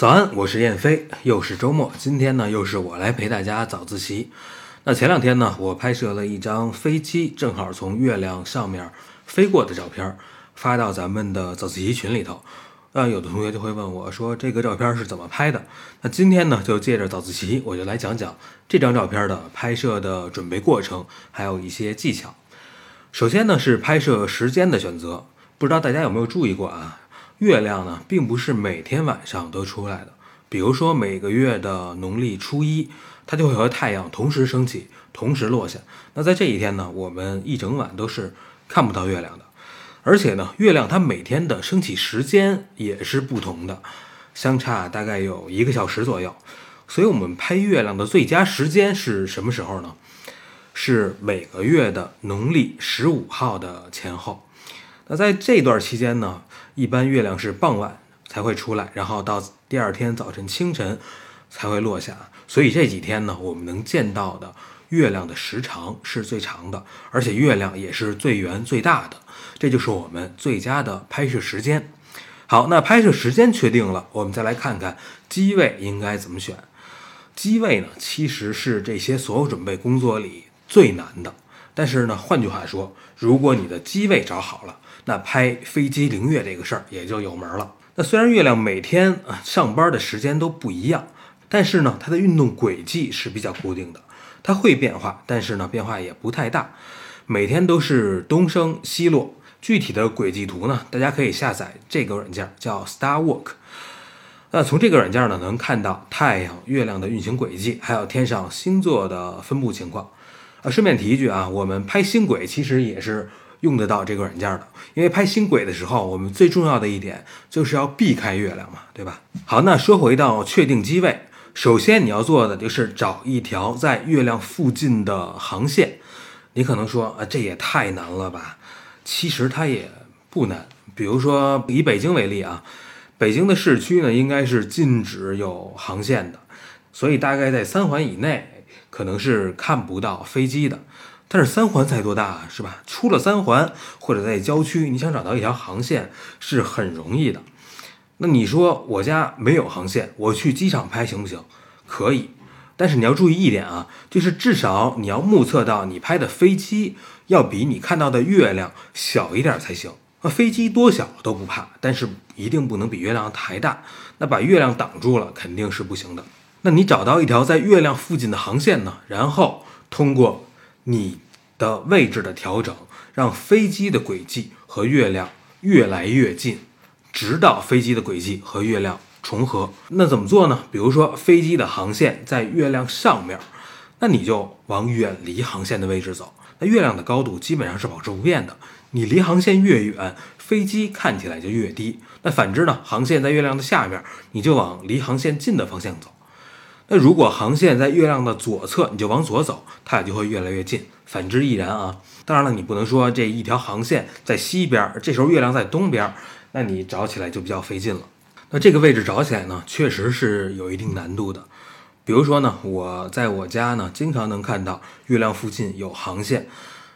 早安，我是燕飞，又是周末，今天呢又是我来陪大家早自习。那前两天呢，我拍摄了一张飞机正好从月亮上面飞过的照片，发到咱们的早自习群里头。那有的同学就会问我说，这个照片是怎么拍的？那今天呢，就借着早自习，我就来讲讲这张照片的拍摄的准备过程，还有一些技巧。首先呢，是拍摄时间的选择，不知道大家有没有注意过啊？月亮呢，并不是每天晚上都出来的。比如说每个月的农历初一，它就会和太阳同时升起，同时落下。那在这一天呢，我们一整晚都是看不到月亮的。而且呢，月亮它每天的升起时间也是不同的，相差大概有一个小时左右。所以我们拍月亮的最佳时间是什么时候呢？是每个月的农历十五号的前后。那在这段期间呢？一般月亮是傍晚才会出来，然后到第二天早晨清晨才会落下。所以这几天呢，我们能见到的月亮的时长是最长的，而且月亮也是最圆最大的。这就是我们最佳的拍摄时间。好，那拍摄时间确定了，我们再来看看机位应该怎么选。机位呢，其实是这些所有准备工作里最难的。但是呢，换句话说，如果你的机位找好了，那拍飞机凌月这个事儿也就有门了。那虽然月亮每天啊上班的时间都不一样，但是呢，它的运动轨迹是比较固定的。它会变化，但是呢，变化也不太大。每天都是东升西落。具体的轨迹图呢，大家可以下载这个软件，叫 Star Walk。那从这个软件呢，能看到太阳、月亮的运行轨迹，还有天上星座的分布情况。啊，顺便提一句啊，我们拍星轨其实也是。用得到这个软件的，因为拍星轨的时候，我们最重要的一点就是要避开月亮嘛，对吧？好，那说回到确定机位，首先你要做的就是找一条在月亮附近的航线。你可能说啊，这也太难了吧？其实它也不难。比如说以北京为例啊，北京的市区呢应该是禁止有航线的，所以大概在三环以内可能是看不到飞机的。但是三环才多大啊，是吧？出了三环或者在郊区，你想找到一条航线是很容易的。那你说我家没有航线，我去机场拍行不行？可以，但是你要注意一点啊，就是至少你要目测到你拍的飞机要比你看到的月亮小一点才行。那飞机多小都不怕，但是一定不能比月亮还大。那把月亮挡住了肯定是不行的。那你找到一条在月亮附近的航线呢？然后通过。你的位置的调整，让飞机的轨迹和月亮越来越近，直到飞机的轨迹和月亮重合。那怎么做呢？比如说飞机的航线在月亮上面，那你就往远离航线的位置走。那月亮的高度基本上是保持不变的，你离航线越远，飞机看起来就越低。那反之呢？航线在月亮的下面，你就往离航线近的方向走。那如果航线在月亮的左侧，你就往左走，它俩就会越来越近。反之亦然啊。当然了，你不能说这一条航线在西边，这时候月亮在东边，那你找起来就比较费劲了。那这个位置找起来呢，确实是有一定难度的。比如说呢，我在我家呢，经常能看到月亮附近有航线。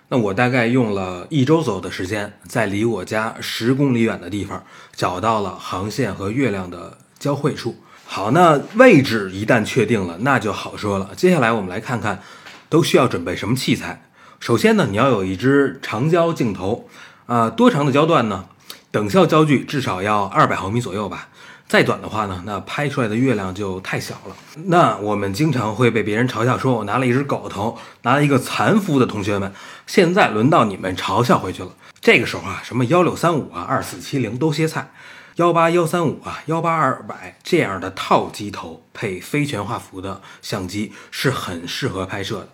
那我大概用了一周左右的时间，在离我家十公里远的地方找到了航线和月亮的交汇处。好，那位置一旦确定了，那就好说了。接下来我们来看看，都需要准备什么器材。首先呢，你要有一支长焦镜头，啊，多长的焦段呢？等效焦距至少要二百毫米左右吧。再短的话呢，那拍出来的月亮就太小了。那我们经常会被别人嘲笑说，我拿了一只狗头，拿了一个残幅的同学们，现在轮到你们嘲笑回去了。这个时候啊，什么幺六三五啊，二四七零都歇菜。幺八幺三五啊，幺八二百这样的套机头配非全画幅的相机是很适合拍摄的。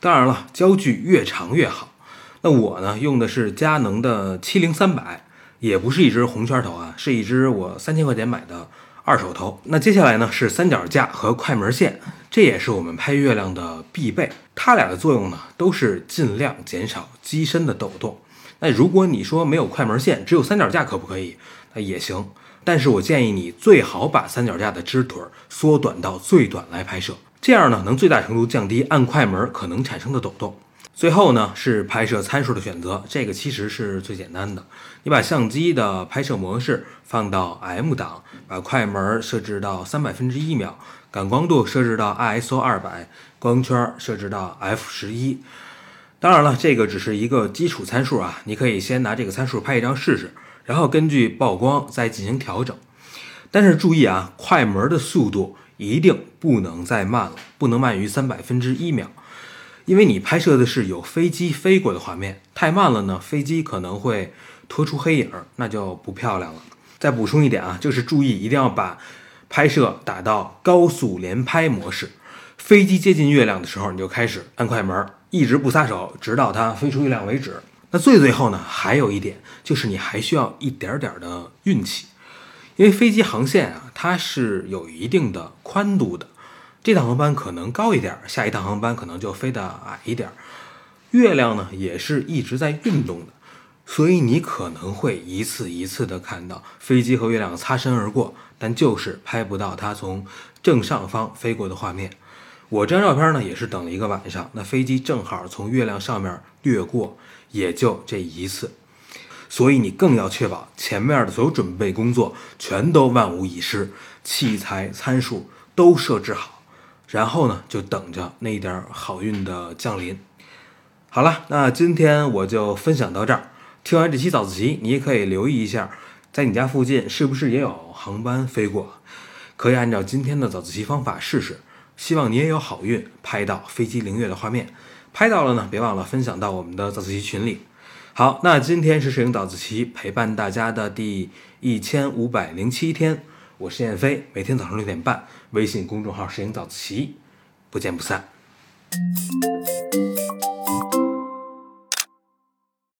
当然了，焦距越长越好。那我呢用的是佳能的七零三百，也不是一只红圈头啊，是一只我三千块钱买的二手头。那接下来呢是三脚架和快门线，这也是我们拍月亮的必备。它俩的作用呢都是尽量减少机身的抖动。那如果你说没有快门线，只有三脚架可不可以？那也行，但是我建议你最好把三脚架的支腿缩短到最短来拍摄，这样呢能最大程度降低按快门可能产生的抖动。最后呢是拍摄参数的选择，这个其实是最简单的。你把相机的拍摄模式放到 M 档，把快门设置到三百分之一秒，感光度设置到 ISO 二百，光圈设置到 f 十一。当然了，这个只是一个基础参数啊，你可以先拿这个参数拍一张试试，然后根据曝光再进行调整。但是注意啊，快门的速度一定不能再慢了，不能慢于三百分之一秒。因为你拍摄的是有飞机飞过的画面，太慢了呢，飞机可能会拖出黑影，那就不漂亮了。再补充一点啊，就是注意一定要把拍摄打到高速连拍模式，飞机接近月亮的时候，你就开始按快门，一直不撒手，直到它飞出月亮为止。那最最后呢，还有一点就是你还需要一点点的运气，因为飞机航线啊，它是有一定的宽度的。这趟航班可能高一点，下一趟航班可能就飞得矮一点。月亮呢也是一直在运动的，所以你可能会一次一次的看到飞机和月亮擦身而过，但就是拍不到它从正上方飞过的画面。我这张照片呢也是等了一个晚上，那飞机正好从月亮上面掠过，也就这一次。所以你更要确保前面的所有准备工作全都万无一失，器材参数都设置好。然后呢，就等着那一点好运的降临。好了，那今天我就分享到这儿。听完这期早自习，你也可以留意一下，在你家附近是不是也有航班飞过？可以按照今天的早自习方法试试。希望你也有好运，拍到飞机凌月的画面。拍到了呢，别忘了分享到我们的早自习群里。好，那今天是摄影早自习陪伴大家的第一千五百零七天。我是燕飞，每天早上六点半，微信公众号“摄影早自习”，不见不散。